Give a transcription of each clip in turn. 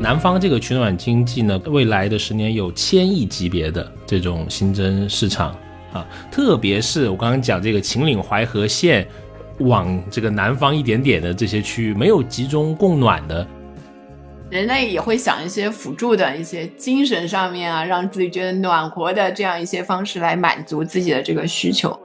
南方这个取暖经济呢，未来的十年有千亿级别的这种新增市场啊，特别是我刚刚讲这个秦岭淮河线往这个南方一点点的这些区域，没有集中供暖的，人类也会想一些辅助的一些精神上面啊，让自己觉得暖和的这样一些方式来满足自己的这个需求。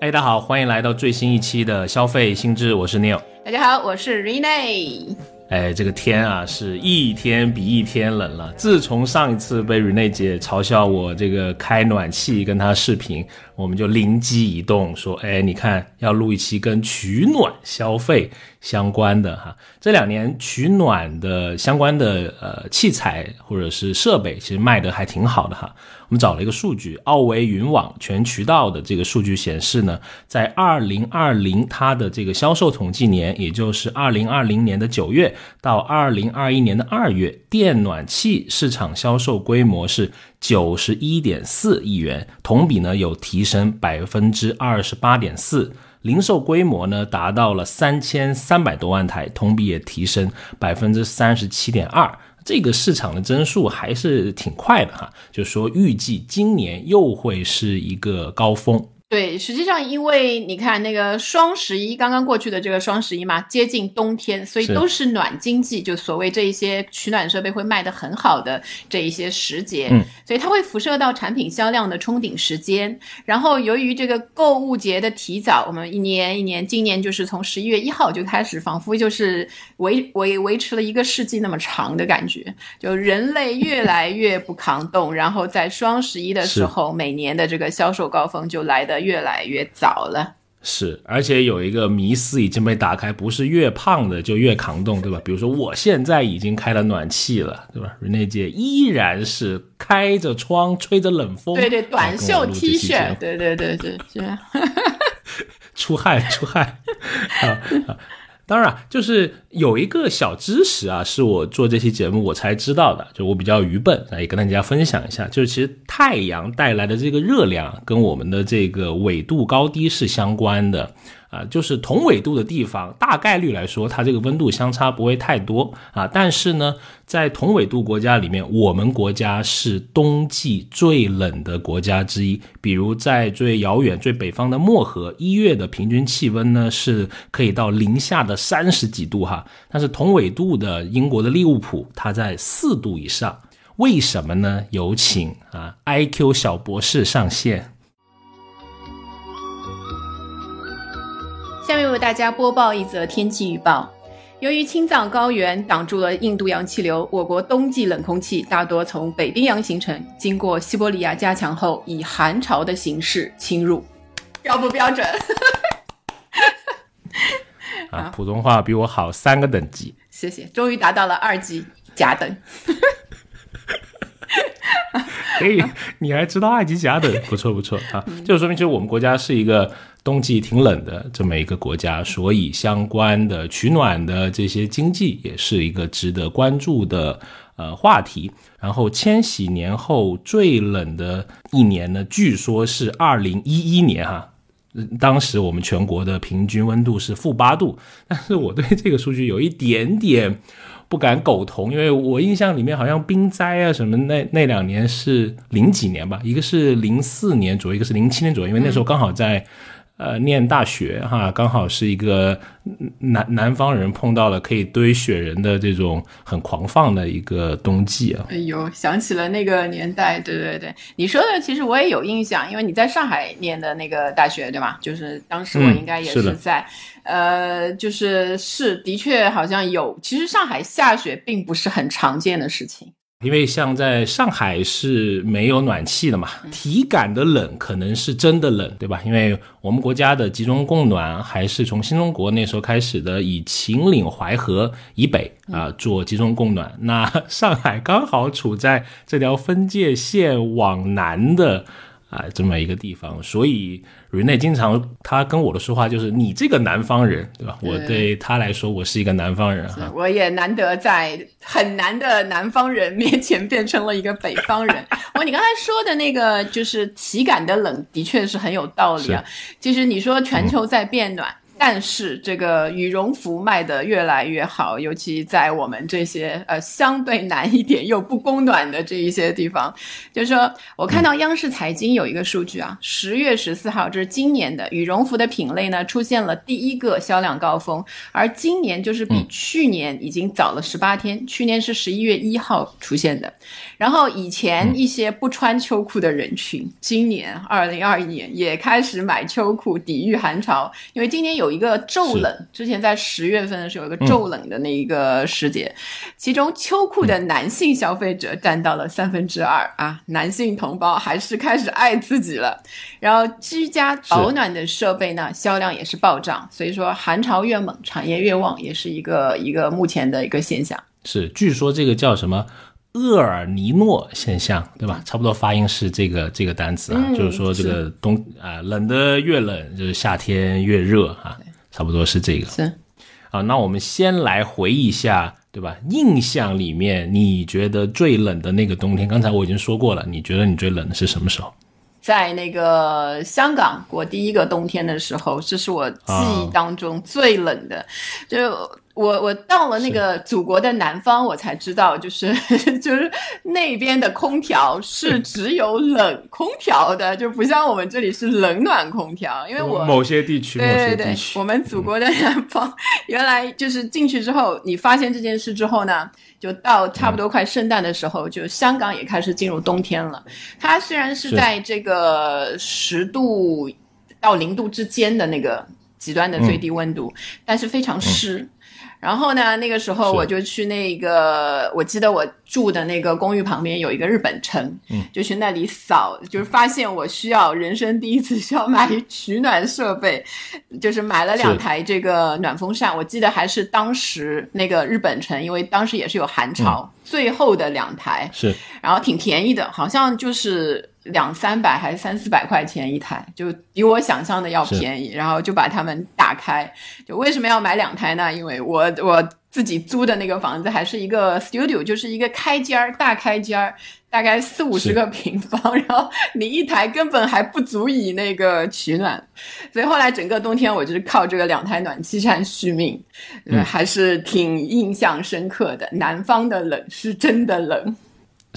哎，大家好，欢迎来到最新一期的消费新知，我是 Neil。大家好，我是 Rene。哎，这个天啊，是一天比一天冷了。自从上一次被 Rene 姐嘲笑我这个开暖气跟她视频，我们就灵机一动说，哎，你看要录一期跟取暖消费相关的哈。这两年取暖的相关的呃器材或者是设备，其实卖的还挺好的哈。我们找了一个数据，奥维云网全渠道的这个数据显示呢，在二零二零它的这个销售统计年，也就是二零二零年的九月到二零二一年的二月，电暖气市场销售规模是九十一点四亿元，同比呢有提升百分之二十八点四，零售规模呢达到了三千三百多万台，同比也提升百分之三十七点二。这个市场的增速还是挺快的哈，就是说预计今年又会是一个高峰。对，实际上因为你看那个双十一刚刚过去的这个双十一嘛，接近冬天，所以都是暖经济，就所谓这一些取暖设备会卖得很好的这一些时节，所以它会辐射到产品销量的冲顶时间。然后由于这个购物节的提早，我们一年一年，今年就是从十一月一号就开始，仿佛就是维维维持了一个世纪那么长的感觉，就人类越来越不抗冻，然后在双十一的时候，每年的这个销售高峰就来的。越来越早了，是，而且有一个迷思已经被打开，不是越胖的就越抗冻，对吧？比如说我现在已经开了暖气了，对吧？瑞内姐依然是开着窗吹着冷风，对对，短袖 T 恤，对对对对，是，出 汗出汗，啊。当然，就是有一个小知识啊，是我做这期节目我才知道的，就我比较愚笨，也跟大家分享一下。就是其实太阳带来的这个热量跟我们的这个纬度高低是相关的。啊，就是同纬度的地方，大概率来说，它这个温度相差不会太多啊。但是呢，在同纬度国家里面，我们国家是冬季最冷的国家之一。比如在最遥远、最北方的漠河，一月的平均气温呢是可以到零下的三十几度哈。但是同纬度的英国的利物浦，它在四度以上。为什么呢？有请啊，IQ 小博士上线。下面为大家播报一则天气预报。由于青藏高原挡住了印度洋气流，我国冬季冷空气大多从北冰洋形成，经过西伯利亚加强后，以寒潮的形式侵入。标不标准？啊，普通话比我好三个等级。谢谢，终于达到了二级甲等。可以，你还知道二级甲等，不错不错啊！就说明其实我们国家是一个冬季挺冷的这么一个国家，所以相关的取暖的这些经济也是一个值得关注的呃话题。然后千禧年后最冷的一年呢，据说是二零一一年哈，当时我们全国的平均温度是负八度，但是我对这个数据有一点点。不敢苟同，因为我印象里面好像冰灾啊什么那那两年是零几年吧，一个是零四年左右，一个是零七年左右，因为那时候刚好在。呃，念大学哈，刚好是一个南南方人碰到了可以堆雪人的这种很狂放的一个冬季啊。哎呦，想起了那个年代，对对对，你说的其实我也有印象，因为你在上海念的那个大学对吧？就是当时我应该也是在，呃，就是是的确好像有，其实上海下雪并不是很常见的事情。因为像在上海是没有暖气的嘛，体感的冷可能是真的冷，对吧？因为我们国家的集中供暖还是从新中国那时候开始的，以秦岭淮河以北啊做集中供暖。那 上海刚好处在这条分界线往南的。啊，这么一个地方，所以 Rene 经常他跟我的说话就是你这个南方人，对吧？我对他来说，我是一个南方人哈。我也难得在很难的南方人面前变成了一个北方人。我你刚才说的那个就是体感的冷，的确是很有道理啊。其实你说全球在变暖。但是这个羽绒服卖的越来越好，尤其在我们这些呃相对难一点又不供暖的这一些地方，就是说我看到央视财经有一个数据啊，十月十四号，这是今年的羽绒服的品类呢出现了第一个销量高峰，而今年就是比去年已经早了十八天，去年是十一月一号出现的，然后以前一些不穿秋裤的人群，今年二零二一年也开始买秋裤抵御寒潮，因为今年有。有一个骤冷，之前在十月份的时候有一个骤冷的那一个时节，其中秋裤的男性消费者占到了三分之二啊，男性同胞还是开始爱自己了。然后居家保暖的设备呢，销量也是暴涨，所以说寒潮越猛，产业越旺，也是一个一个目前的一个现象。是，据说这个叫什么？厄尔尼诺现象，对吧？差不多发音是这个这个单词啊，就是说这个冬啊冷的越冷，就是夏天越热啊，差不多是这个。是啊，那我们先来回忆一下，对吧？印象里面你觉得最冷的那个冬天，刚才我已经说过了，你觉得你最冷的是什么时候？在那个香港过第一个冬天的时候，这是我记忆当中最冷的，就。我我到了那个祖国的南方，我才知道，就是 就是那边的空调是只有冷空调的，就不像我们这里是冷暖空调。因为我某些地区，对对对，我们祖国的南方，原来就是进去之后，你发现这件事之后呢，就到差不多快圣诞的时候，就香港也开始进入冬天了。它虽然是在这个十度到零度之间的那个极端的最低温度，但是非常湿。然后呢，那个时候我就去那个，我记得我住的那个公寓旁边有一个日本城，嗯，就去那里扫，就是发现我需要人生第一次需要买取暖设备，就是买了两台这个暖风扇。我记得还是当时那个日本城，因为当时也是有寒潮，最后的两台是，然后挺便宜的，好像就是。两三百还是三四百块钱一台，就比我想象的要便宜。然后就把它们打开。就为什么要买两台呢？因为我我自己租的那个房子还是一个 studio，就是一个开间儿，大开间儿，大概四五十个平方。然后你一台根本还不足以那个取暖，所以后来整个冬天我就是靠这个两台暖气扇续命，还是挺印象深刻的。南方的冷是真的冷。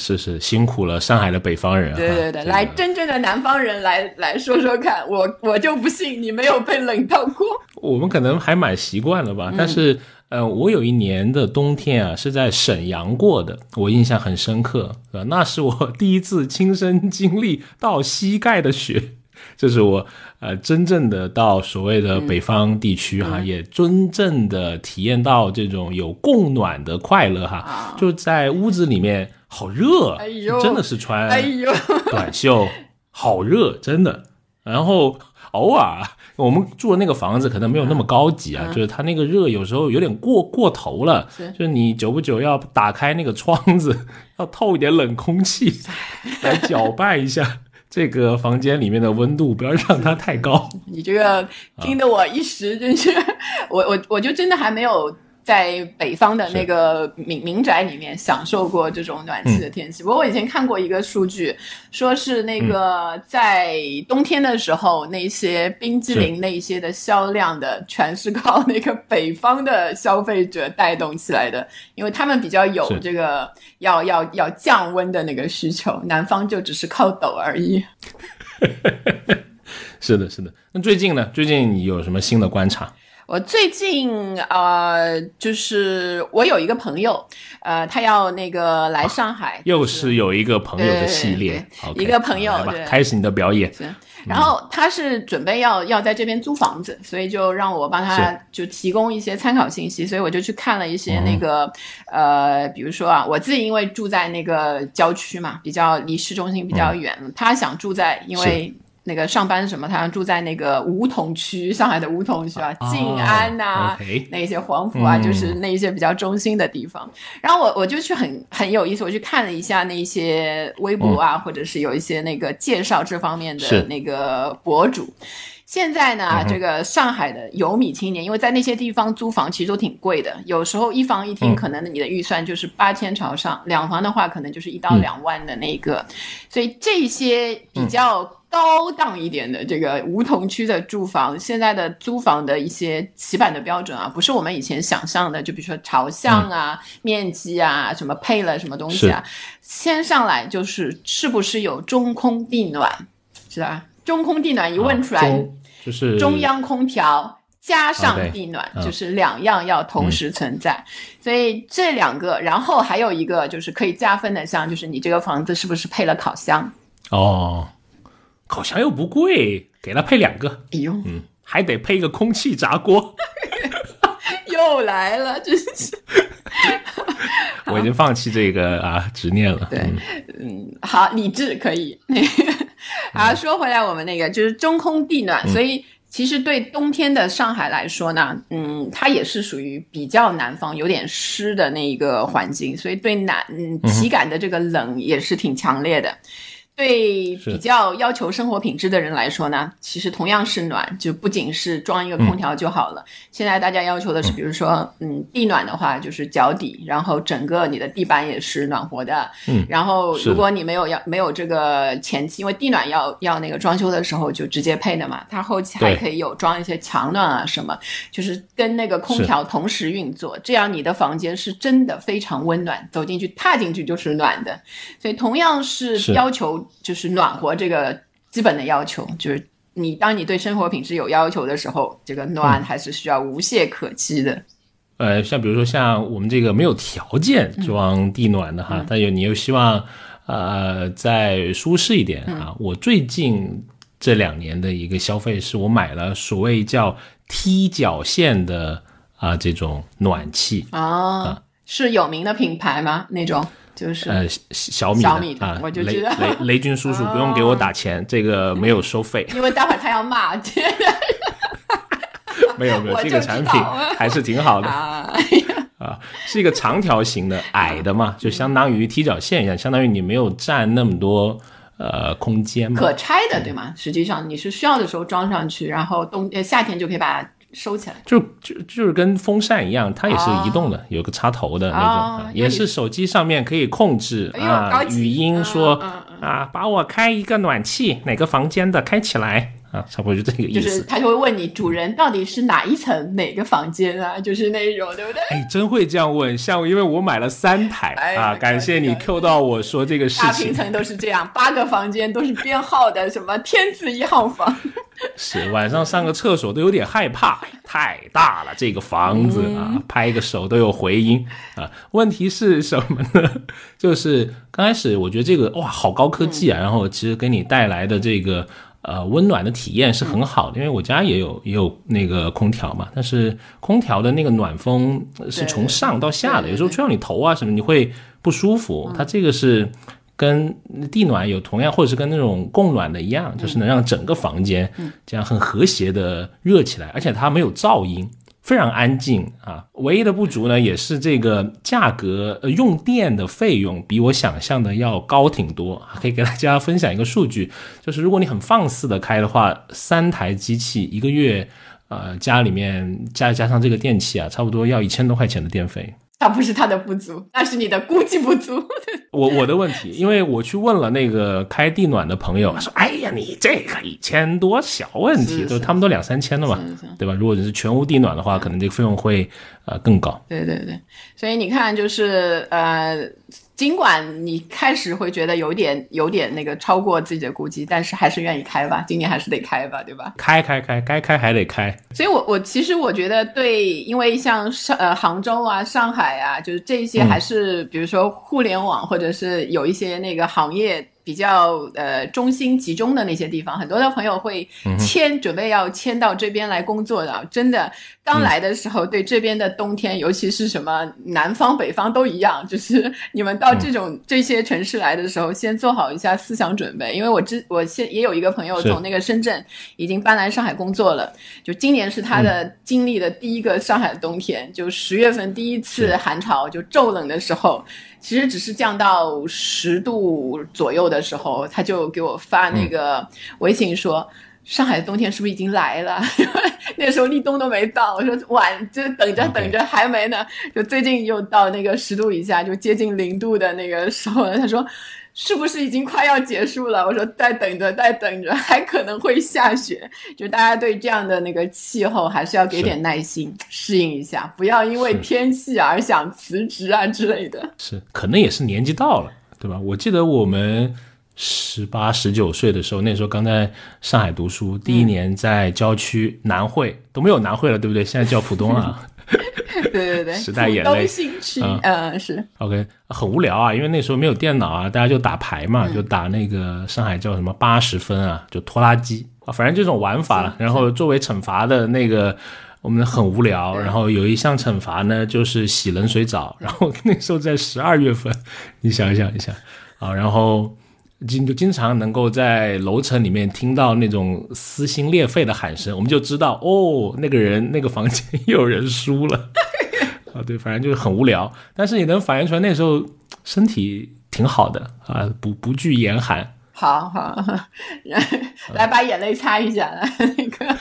是是辛苦了上海的北方人，对对对，来真正的南方人来来说说看，我我就不信你没有被冷到过。我们可能还蛮习惯了吧，但是呃，我有一年的冬天啊是在沈阳过的，我印象很深刻，呃，那是我第一次亲身经历到膝盖的雪，这是我呃真正的到所谓的北方地区哈，也真正的体验到这种有供暖的快乐哈，就在屋子里面。好热，真的是穿 短袖，好热，真的。然后偶尔我们住的那个房子可能没有那么高级啊，就是它那个热有时候有点过过头了，就是你久不久要打开那个窗子，要透一点冷空气 来搅拌一下这个房间里面的温度，不要让它太高。你这个听得我一时真是，我我我就真的还没有。在北方的那个民民宅里面享受过这种暖气的天气。不过我以前看过一个数据，说是那个在冬天的时候，那些冰激凌那些的销量的，全是靠那个北方的消费者带动起来的，因为他们比较有这个要要要降温的那个需求，南方就只是靠抖而已。是的，是的。那最近呢？最近你有什么新的观察？我最近呃，就是我有一个朋友，呃，他要那个来上海，又是有一个朋友的系列，一个朋友，开始你的表演。然后他是准备要要在这边租房子，所以就让我帮他就提供一些参考信息，所以我就去看了一些那个呃，比如说啊，我自己因为住在那个郊区嘛，比较离市中心比较远，他想住在因为。那个上班什么，他住在那个梧桐区，上海的梧桐区啊，静安呐，那些黄埔啊，就是那一些比较中心的地方。然后我我就去很很有意思，我去看了一下那些微博啊，或者是有一些那个介绍这方面的那个博主。现在呢，这个上海的有米青年，因为在那些地方租房其实都挺贵的，有时候一房一厅可能你的预算就是八千朝上，两房的话可能就是一到两万的那个，所以这些比较。高档一点的这个梧桐区的住房，现在的租房的一些起板的标准啊，不是我们以前想象的，就比如说朝向啊、面积啊、什么配了什么东西啊，先上来就是是不是有中空地暖，是吧？中空地暖一问出来，就是中央空调。加上地暖，就是两样要同时存在，所以这两个，然后还有一个就是可以加分的，像就是你这个房子是不是配了烤箱？哦，烤箱又不贵，给他配两个。哎呦，嗯，还得配一个空气炸锅。又来了，真是。我已经放弃这个啊执念了。对，嗯，好，理智可以。好，说回来，我们那个就是中空地暖，所以。其实对冬天的上海来说呢，嗯，它也是属于比较南方、有点湿的那一个环境，所以对南嗯体感的这个冷也是挺强烈的。对比较要求生活品质的人来说呢，其实同样是暖，就不仅是装一个空调就好了。现在大家要求的是，比如说，嗯，地暖的话就是脚底，然后整个你的地板也是暖和的。嗯，然后如果你没有要没有这个前期，因为地暖要要那个装修的时候就直接配的嘛，它后期还可以有装一些墙暖啊什么，就是跟那个空调同时运作，这样你的房间是真的非常温暖，走进去踏进去就是暖的。所以同样是要求。就是暖和这个基本的要求，就是你当你对生活品质有要求的时候，这个暖还是需要无懈可击的。呃，像比如说像我们这个没有条件装地暖的哈，但又你又希望呃再舒适一点啊。我最近这两年的一个消费是我买了所谓叫踢脚线的啊这种暖气啊，是有名的品牌吗？那种？就是呃小米的啊，我就雷雷雷军叔叔不用给我打钱，这个没有收费，因为待会儿他要骂。没有 没有，这个产品还是挺好的啊，是一个长条形的矮的嘛，就相当于踢脚线一样，相当于你没有占那么多呃空间嘛。可拆的对吗？实际上你是需要的时候装上去，然后冬呃夏天就可以把它。收起来，就就就是跟风扇一样，它也是移动的，有个插头的那种，也是手机上面可以控制啊，语音说啊，把我开一个暖气，哪个房间的开起来。啊，差不多就这个意思。就是他就会问你，主人到底是哪一层哪个房间啊？就是那种，对不对？哎，真会这样问。像因为我买了三台啊，感谢你 Q 到我说这个事情。大平层都是这样，八个房间都是编号的，什么天字一号房。是晚上上个厕所都有点害怕，太大了这个房子啊，拍个手都有回音啊。问题是什么呢？就是刚开始我觉得这个哇，好高科技啊，然后其实给你带来的这个。呃，温暖的体验是很好的，因为我家也有也有那个空调嘛，但是空调的那个暖风是从上到下的，有时候吹到你头啊什么，你会不舒服。它这个是跟地暖有同样，或者是跟那种供暖的一样，就是能让整个房间这样很和谐的热起来，而且它没有噪音。非常安静啊，唯一的不足呢，也是这个价格，呃，用电的费用比我想象的要高挺多。可以给大家分享一个数据，就是如果你很放肆的开的话，三台机器一个月，呃，家里面加加上这个电器啊，差不多要一千多块钱的电费。它不是它的不足，那是你的估计不足。我我的问题，因为我去问了那个开地暖的朋友，说：“哎呀，你这个一千多小问题，就他们都两三千的嘛，对吧？如果你是全屋地暖的话，可能这个费用会呃更高。”对对对，所以你看，就是呃。尽管你开始会觉得有点有点那个超过自己的估计，但是还是愿意开吧。今年还是得开吧，对吧？开开开，该开还得开。所以，我我其实我觉得对，因为像上呃杭州啊、上海啊，就是这些还是比如说互联网或者是有一些那个行业。比较呃中心集中的那些地方，很多的朋友会迁，准备要迁到这边来工作的。真的，刚来的时候对这边的冬天，尤其是什么南方北方都一样，就是你们到这种这些城市来的时候，先做好一下思想准备。因为我之我现也有一个朋友从那个深圳已经搬来上海工作了，就今年是他的经历的第一个上海的冬天，就十月份第一次寒潮，就骤冷的时候。其实只是降到十度左右的时候，他就给我发那个微信说：“上海的冬天是不是已经来了？那时候立冬都没到，我说晚就等着等着还没呢。就最近又到那个十度以下，就接近零度的那个时候了。他说是不是已经快要结束了？我说再等着，再等着，还可能会下雪。就大家对这样的那个气候还是要给点耐心，适应一下，不要因为天气而想辞职啊之类的。是，可能也是年纪到了，对吧？我记得我们。十八十九岁的时候，那时候刚在上海读书，第一年在郊区南汇都没有南汇了，对不对？现在叫浦东了。对对对，时代眼泪。新区，嗯，是。OK，很无聊啊，因为那时候没有电脑啊，大家就打牌嘛，就打那个上海叫什么八十分啊，就拖拉机啊，反正这种玩法了。然后作为惩罚的那个，我们很无聊。然后有一项惩罚呢，就是洗冷水澡。然后那时候在十二月份，你想想一下啊，然后。经就经常能够在楼层里面听到那种撕心裂肺的喊声，我们就知道哦，那个人那个房间 又有人输了 啊。对，反正就是很无聊，但是也能反映出来那时候身体挺好的啊，不不惧严寒。好好，来把眼泪擦一下来，那个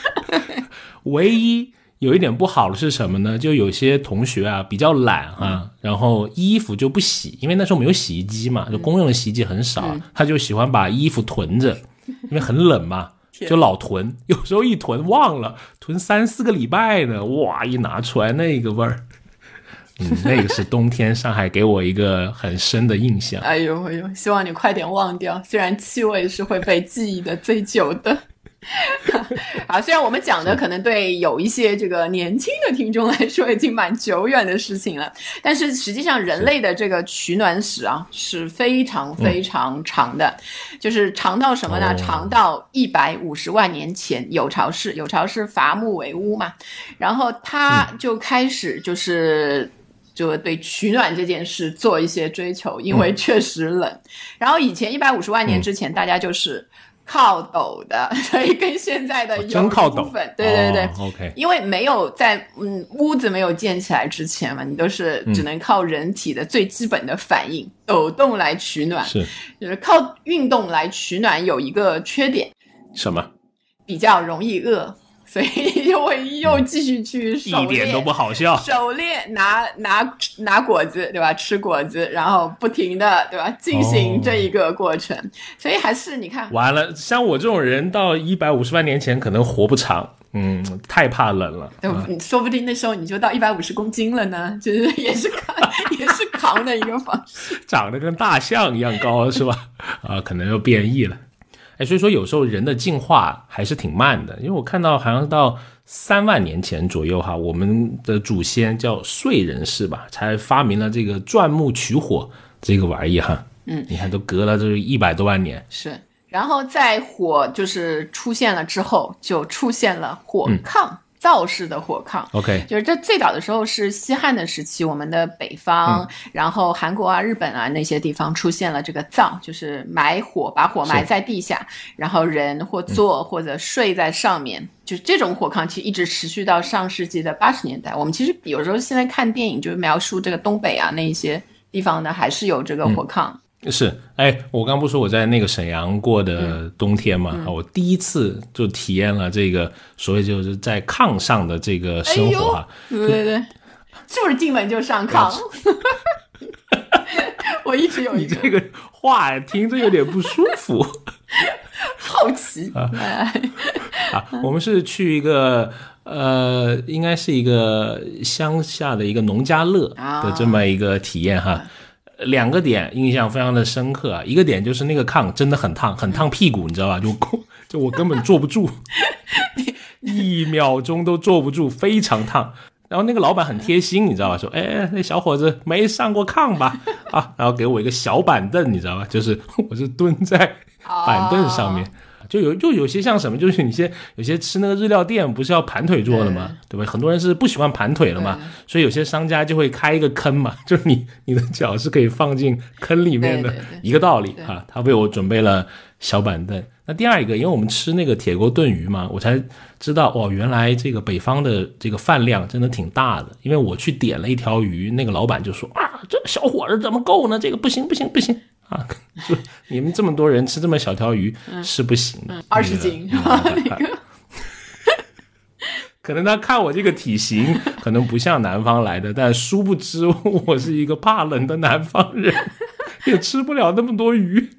唯一。有一点不好的是什么呢？就有些同学啊比较懒啊，然后衣服就不洗，因为那时候没有洗衣机嘛，就公用的洗衣机很少，他就喜欢把衣服囤着，因为很冷嘛，就老囤，有时候一囤忘了，囤三四个礼拜呢，哇，一拿出来那个味儿，嗯，那个是冬天上海给我一个很深的印象。哎呦哎呦，希望你快点忘掉，虽然气味是会被记忆的最久的。好，虽然我们讲的可能对有一些这个年轻的听众来说已经蛮久远的事情了，但是实际上人类的这个取暖史啊是非常非常长的，就是长到什么呢？长到一百五十万年前，有巢氏，有巢氏伐木为屋嘛，然后他就开始就是就对取暖这件事做一些追求，因为确实冷。然后以前一百五十万年之前，大家就是。靠抖的，所以跟现在的有部分，对对对，OK，因为没有在嗯屋子没有建起来之前嘛，你都是只能靠人体的最基本的反应抖动来取暖，是，就是靠运动来取暖有一个缺点，什么？比较容易饿。所以 又会又继续去一点都不好笑，狩猎拿拿拿果子对吧？吃果子，然后不停的对吧？进行这一个过程，所以还是你看完了，像我这种人到一百五十万年前可能活不长，嗯，太怕冷了。对，说不定那时候你就到一百五十公斤了呢，就是 也是扛也是扛的一个方式，长得跟大象一样高是吧？啊，可能又变异了。哎，所以说有时候人的进化还是挺慢的，因为我看到好像到三万年前左右哈，我们的祖先叫燧人氏吧，才发明了这个钻木取火这个玩意哈。嗯，你看都隔了这一百多万年。是，然后在火就是出现了之后，就出现了火炕。灶式的火炕，OK，就是这最早的时候是西汉的时期，我们的北方，然后韩国啊、日本啊那些地方出现了这个灶，就是埋火，把火埋在地下，然后人或坐或者睡在上面，就是这种火炕，其实一直持续到上世纪的八十年代。我们其实有时候现在看电影，就是描述这个东北啊那一些地方呢，还是有这个火炕。是，哎，我刚不说我在那个沈阳过的冬天嘛，我第一次就体验了这个所谓就是在炕上的这个生活哈。对对对，是不 是进门就上炕？我一直有你这个话听着有点不舒服，好奇啊！啊，我们是去一个呃，应该是一个乡下的一个农家乐的这么一个体验哈。两个点印象非常的深刻啊，一个点就是那个炕真的很烫，很烫屁股，你知道吧？就 就我根本坐不住，一秒钟都坐不住，非常烫。然后那个老板很贴心，你知道吧？说，哎，那小伙子没上过炕吧？啊，然后给我一个小板凳，你知道吧？就是我是蹲在板凳上面。就有就有些像什么，就是你些有些吃那个日料店不是要盘腿坐的嘛？对吧？很多人是不喜欢盘腿的嘛，所以有些商家就会开一个坑嘛，就是你你的脚是可以放进坑里面的一个道理啊。他为我准备了小板凳。那第二一个，因为我们吃那个铁锅炖鱼嘛，我才知道哦，原来这个北方的这个饭量真的挺大的。因为我去点了一条鱼，那个老板就说啊，这小伙子怎么够呢？这个不行不行不行。啊，说你们这么多人吃这么小条鱼是不行的，二十斤可能他看我这个体型，可能不像南方来的，但殊不知我是一个怕冷的南方人，也吃不了那么多鱼。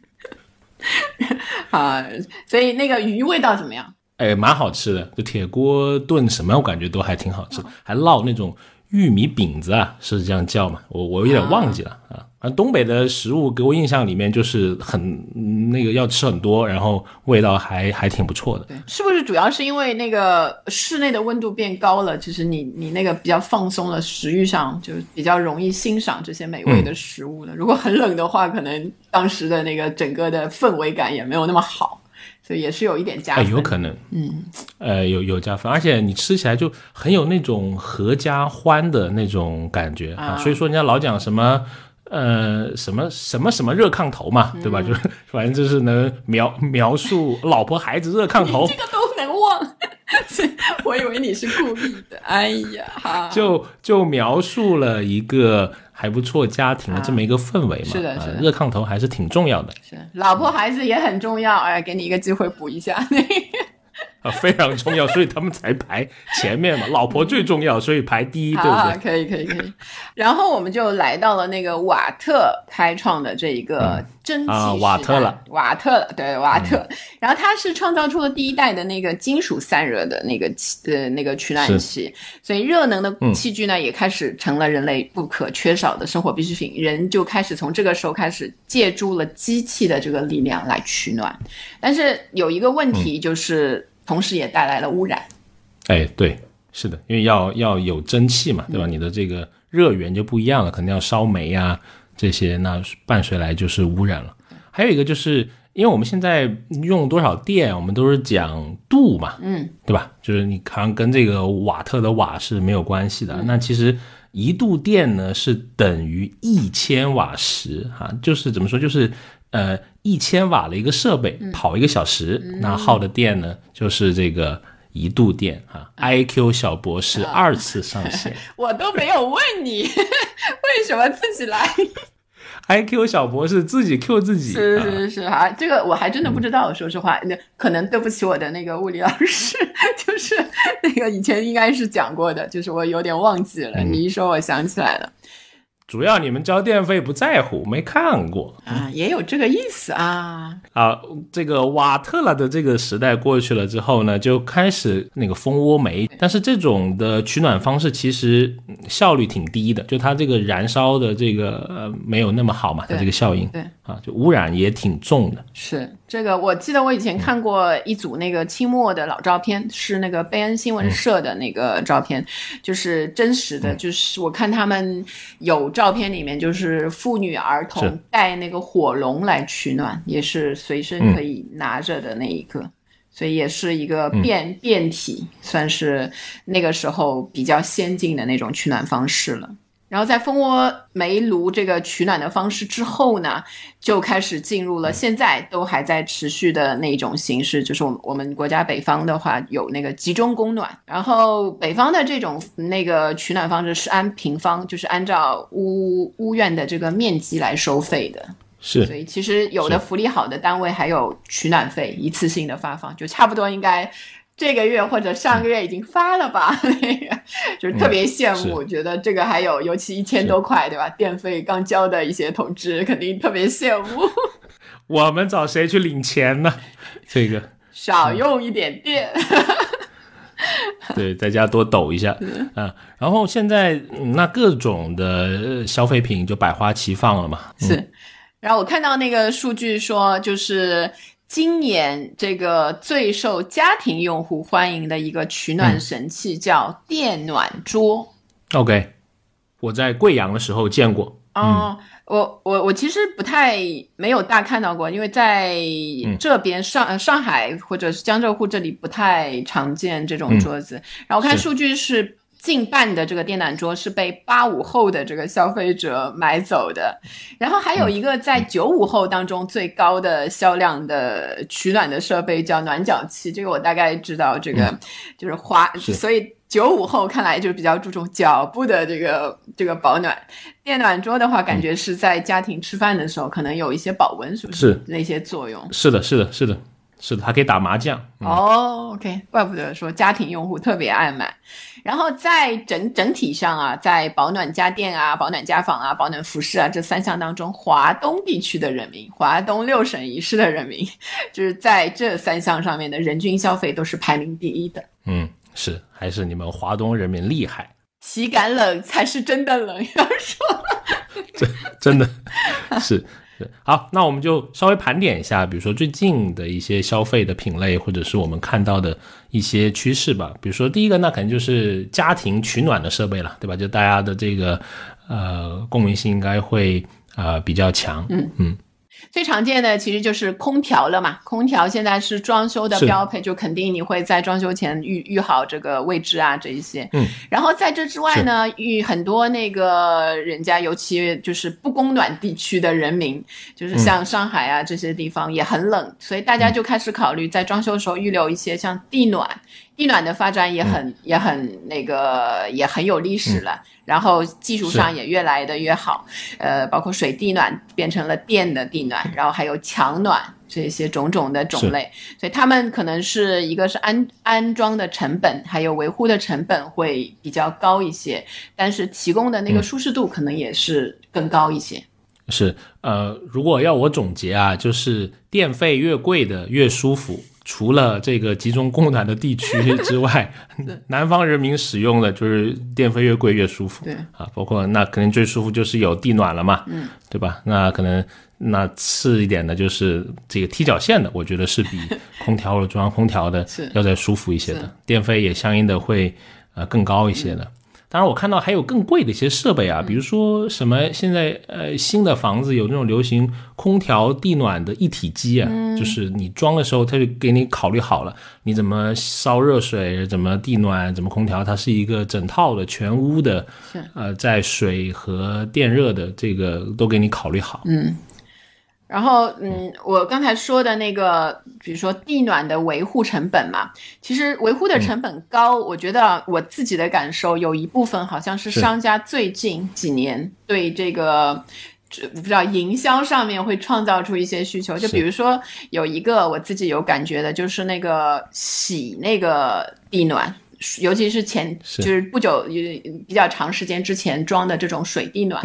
啊，所以那个鱼味道怎么样？哎，蛮好吃的，就铁锅炖什么，我感觉都还挺好吃，还烙那种玉米饼子啊，是这样叫吗？我我有点忘记了啊。啊，东北的食物给我印象里面就是很嗯那个要吃很多，然后味道还还挺不错的。对，是不是主要是因为那个室内的温度变高了，就是你你那个比较放松了，食欲上就比较容易欣赏这些美味的食物了。如果很冷的话，可能当时的那个整个的氛围感也没有那么好，所以也是有一点加哎，分。有可能，嗯，呃，有有加分，而且你吃起来就很有那种合家欢的那种感觉啊。啊所以说，人家老讲什么。呃，什么什么什么热炕头嘛，对吧？就是反正就是能描描述老婆孩子热炕头 这，个都能忘，我以为你是故意的。哎呀，哈，就就描述了一个还不错家庭的这么一个氛围嘛。啊是的是的热炕头还是挺重要的是老婆孩子也很重要。哎，给你一个机会补一下。啊，非常重要，所以他们才排前面嘛。老婆最重要，所以排第一，对不啊，对？可以可以可以。然后我们就来到了那个瓦特开创的这一个蒸汽瓦特了，瓦特了，对瓦特。然后他是创造出了第一代的那个金属散热的那个器呃那个取暖器，所以热能的器具呢、也开始成了人类不可缺少的生活必需品。人就开始从这个时候开始借助了机器的这个力量来取暖，但是有一个问题就是，同时也带来了污染。哎，对，是的，因为要要有蒸汽嘛，对吧？你的这个热源就不一样了，肯定要烧煤啊这些，那伴随来就是污染了。还有一个就是，因为我们现在用多少电，我们都是讲度嘛，嗯，对吧？就是你好像跟这个瓦特的瓦是没有关系的。那其实一度电呢是等于一千瓦时哈、就是怎么说，就是呃一千瓦的一个设备跑一个小时，那耗的电呢就是这个一度电哈、IQ 小博士二次上线。我都没有问你 为什么自己来。IQ 小博士自己 Q 自己，是啊是是啊，这个我还真的不知道，说实话，那可能对不起我的那个物理老师，就是那个以前应该是讲过的，就是我有点忘记了，你一说我想起来了主要你们交电费不在乎，没看过。啊，也有这个意思啊，啊，这个瓦特了的这个时代过去了之后呢，就开始那个蜂窝煤，但是这种的取暖方式其实嗯效率挺低的，就它这个燃烧的这个呃没有那么好嘛，它这个效应对。啊，就污染也挺重的。是这个，我记得我以前看过一组那个清末的老照片，是那个贝恩新闻社的那个照片，就是真实的，就是我看他们有照片里面就是妇女儿童带那个火龙来取暖，也是随身可以拿着的那一个。所以也是一个变变体，算是那个时候比较先进的那种取暖方式了。然后在蜂窝煤炉这个取暖的方式之后呢，就开始进入了现在都还在持续的那种形式，就是我们我们国家北方的话有那个集中供暖，然后北方的这种那个取暖方式是按平方，就是按照屋屋院的这个面积来收费的。是。所，以其实有的福利好的单位还有取暖费一次性的发放，就差不多应该这个月或者上个月已经发了吧？那个就是特别羡慕，嗯觉得这个还有，尤其一千多块对吧？电费刚交的一些同志肯定特别羡慕，我们找谁去领钱呢？这个少用一点电。对，在家多抖一下啊。然后现在、嗯那各种的呃消费品就百花齐放了嘛。是，然后我看到那个数据说，就是今年这个最受家庭用户欢迎的一个取暖神器叫电暖桌。OK，我在贵阳的时候见过。哦，我我我其实不太没有大看到过，因为在这边上、呃上海或者是江浙沪这里不太常见这种桌子。然后我看数据是。近半的这个电暖桌是被八五后的这个消费者买走的，然后还有一个在九五后当中最高的销量的取暖的设备叫暖脚器，这个我大概知道，这个就是华，是。所以九五后看来就比较注重脚部的这个这个保暖。电暖桌的话，感觉是在家庭吃饭的时候，可能有一些保温，是不是。那些作用？是的，是的，是的，是的，还可以打麻将。哦，OK，怪不得说家庭用户特别爱买。然后在整整体上啊，在保暖家电啊、保暖家纺啊、保暖服饰啊这三项当中，华东地区的人民，华东六省一市的人民，就是在这三项上面的人均消费都是排名第一的。嗯，是，还是你们华东人民厉害。体感冷才是真的冷，要说，真真的是。好，那我们就稍微盘点一下，比如说最近的一些消费的品类，或者是我们看到的一些趋势吧。比如说第一个，那肯定就是家庭取暖的设备了，对吧？就大家的这个呃共鸣性应该会呃比较强。嗯嗯。最常见的其实就是空调了嘛，空调现在是装修的标配，就肯定你会在装修前预预好这个位置啊，这一些。嗯，然后在这之外呢，预很多那个人家，尤其就是不供暖地区的人民，就是像上海啊这些地方也很冷，所以大家就开始考虑在装修的时候预留一些像地暖。地暖的发展也很也很那个也很有历史了，然后技术上也越来的越好，呃，包括水地暖变成了电的地暖，然后还有墙暖这些种种的种类，所以他们可能是一个是安安装的成本还有维护的成本会比较高一些，但是提供的那个舒适度可能也是更高一些。是呃，如果要我总结啊，就是电费越贵的越舒服。除了这个集中供暖的地区 之外，南方人民使用的就是电费越贵越舒服。对啊，包括那肯定最舒服就是有地暖了嘛，嗯，对吧？那可能那次一点的就是这个踢脚线的，我觉得是比空调或者中央空调的要再舒服一些的，电费也相应的会呃更高一些的。当然，我看到还有更贵的一些设备啊，比如说什么现在呃新的房子有那种流行空调地暖的一体机啊，就是你装的时候，它就给你考虑好了，你怎么烧热水，怎么地暖，怎么空调，它是一个整套的全屋的，呃，在水和电热的这个都给你考虑好。嗯。然后，嗯，我刚才说的那个，比如说地暖的维护成本嘛，其实维护的成本高，我觉得我自己的感受有一部分好像是商家最近几年对这个，不知道营销上面会创造出一些需求，就比如说有一个我自己有感觉的，就是那个洗那个地暖，尤其是前就是不久比较长时间之前装的这种水地暖。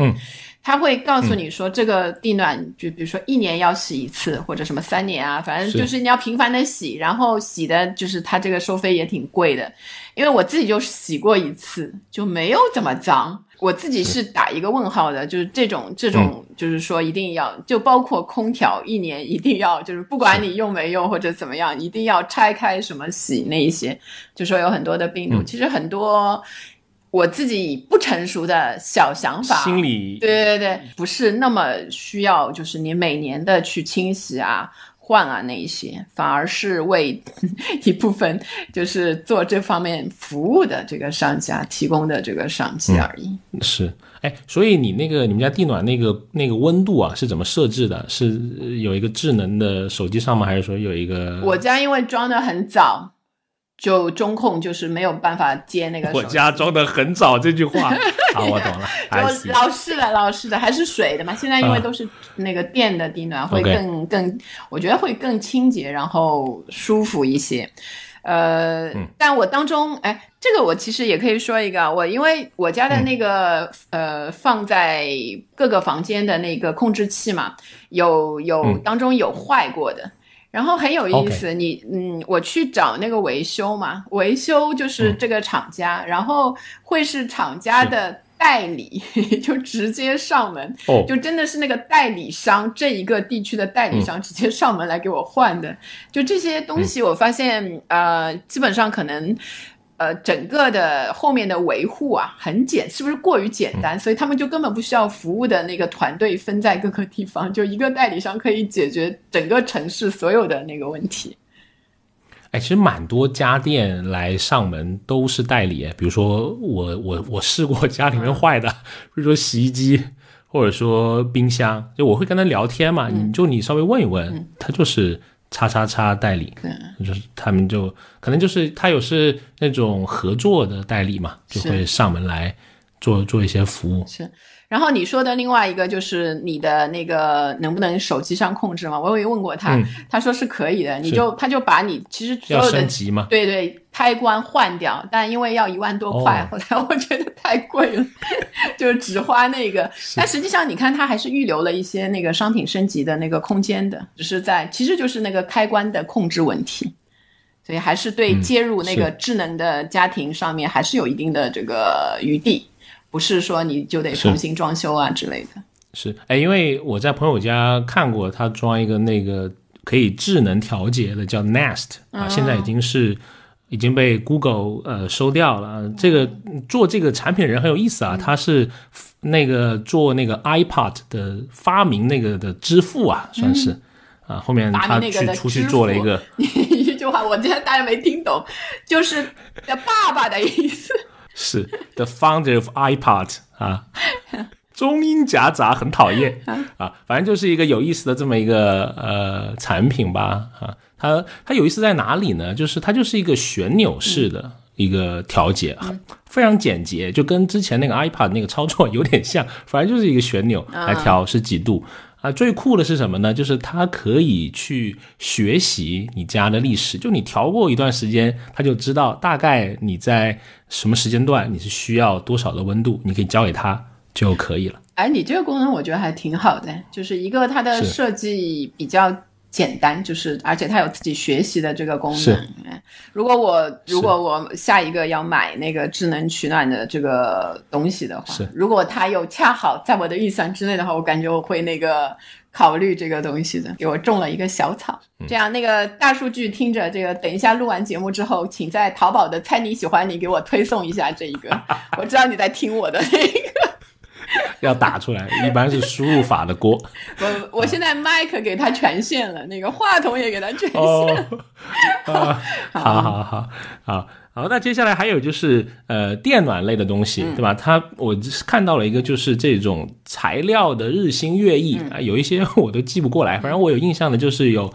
他会告诉你说，这个地暖就比如说一年要洗一次，或者什么三年啊，反正就是你要频繁的洗，然后洗的就是它这个收费也挺贵的。因为我自己就洗过一次，就没有怎么脏。我自己是打一个问号的，就是这种这种，就是说一定要，就包括空调一年一定要，就是不管你用没用或者怎么样，一定要拆开什么洗那一些，就说有很多的病毒，其实很多。我自己不成熟的小想法，心理对对对，不是那么需要，就是你每年的去清洗啊、换啊那一些，反而是为 一部分就是做这方面服务的这个商家提供的这个商机而已。是，哎，所以你那个你们家地暖那个那个温度啊是怎么设置的？是有一个智能的手机上吗？还是说有一个？我家因为装的很早。就中控就是没有办法接那个。我家装的很早，这句话，好，我懂了。就老式的，老式的还是水的嘛。现在因为都是那个电的地暖，会更更，我觉得会更清洁，然后舒服一些。呃，但我当中，哎，这个我其实也可以说一个，我因为我家的那个呃放在各个房间的那个控制器嘛，有有当中有坏过的。然后很有意思，你嗯，我去找那个维修嘛，维修就是这个厂家，然后会是厂家的代理，就直接上门，就真的是那个代理商这一个地区的代理商直接上门来给我换的，就这些东西，我发现呃，基本上可能。呃，整个的后面的维护啊，很简，是不是过于简单？所以他们就根本不需要服务的那个团队分在各个地方，就一个代理商可以解决整个城市所有的那个问题。哎，其实蛮多家电来上门都是代理，比如说我我我试过家里面坏的，比如说洗衣机或者说冰箱，就我会跟他聊天嘛，你就你稍微问一问，他就是。叉叉叉代理，就是他们就可能就是他有是那种合作的代理嘛，就会上门来做做一些服务。是。然后你说的另外一个就是你的那个能不能手机上控制嘛？我有问过他，他说是可以的。你就他就把你其实所有的升级嘛，对对，开关换掉，但因为要一万多块，后来我觉得太贵了，就只花那个。但实际上你看，他还是预留了一些那个商品升级的那个空间的，只是在其实就是那个开关的控制问题，所以还是对接入那个智能的家庭上面还是有一定的这个余地。不是说你就得重新装修啊之类的。是，哎，因为我在朋友家看过，他装一个那个可以智能调节的，叫 Nest 啊，现在已经是已经被 Google 呃收掉了。这个做这个产品人很有意思啊，他是那个做那个 iPod 的发明那个的之父啊，算是啊，后面他去出去做了一个一 句话，我今天大家没听懂，就是爸爸的意思。是 The founder of iPod 啊，中英夹杂，很讨厌啊。反正就是一个有意思的这么一个呃产品吧啊。它它有意思在哪里呢？就是它就是一个旋钮式的一个调节啊，非常简洁，就跟之前那个 iPad 那个操作有点像。反正就是一个旋钮来调是几度。啊，最酷的是什么呢？就是它可以去学习你家的历史，就你调过一段时间，它就知道大概你在什么时间段你是需要多少的温度，你可以交给它就可以了。哎，你这个功能我觉得还挺好的，就是一个它的设计比较。简单就是，而且它有自己学习的这个功能。如果我如果我下一个要买那个智能取暖的这个东西的话，如果它有恰好在我的预算之内的话，我感觉我会那个考虑这个东西的。给我种了一个小草，这样那个大数据听着这个，等一下录完节目之后，请在淘宝的猜你喜欢你给我推送一下这一个，我知道你在听我的那个。要打出来，一般是输入法的锅。我我现在麦克给他权限了，那个话筒也给他权限。好好好好好，那接下来还有就是呃电暖类的东西，对吧？它我看到了一个就是这种材料的日新月异啊，有一些我都记不过来，反正我有印象的就是有。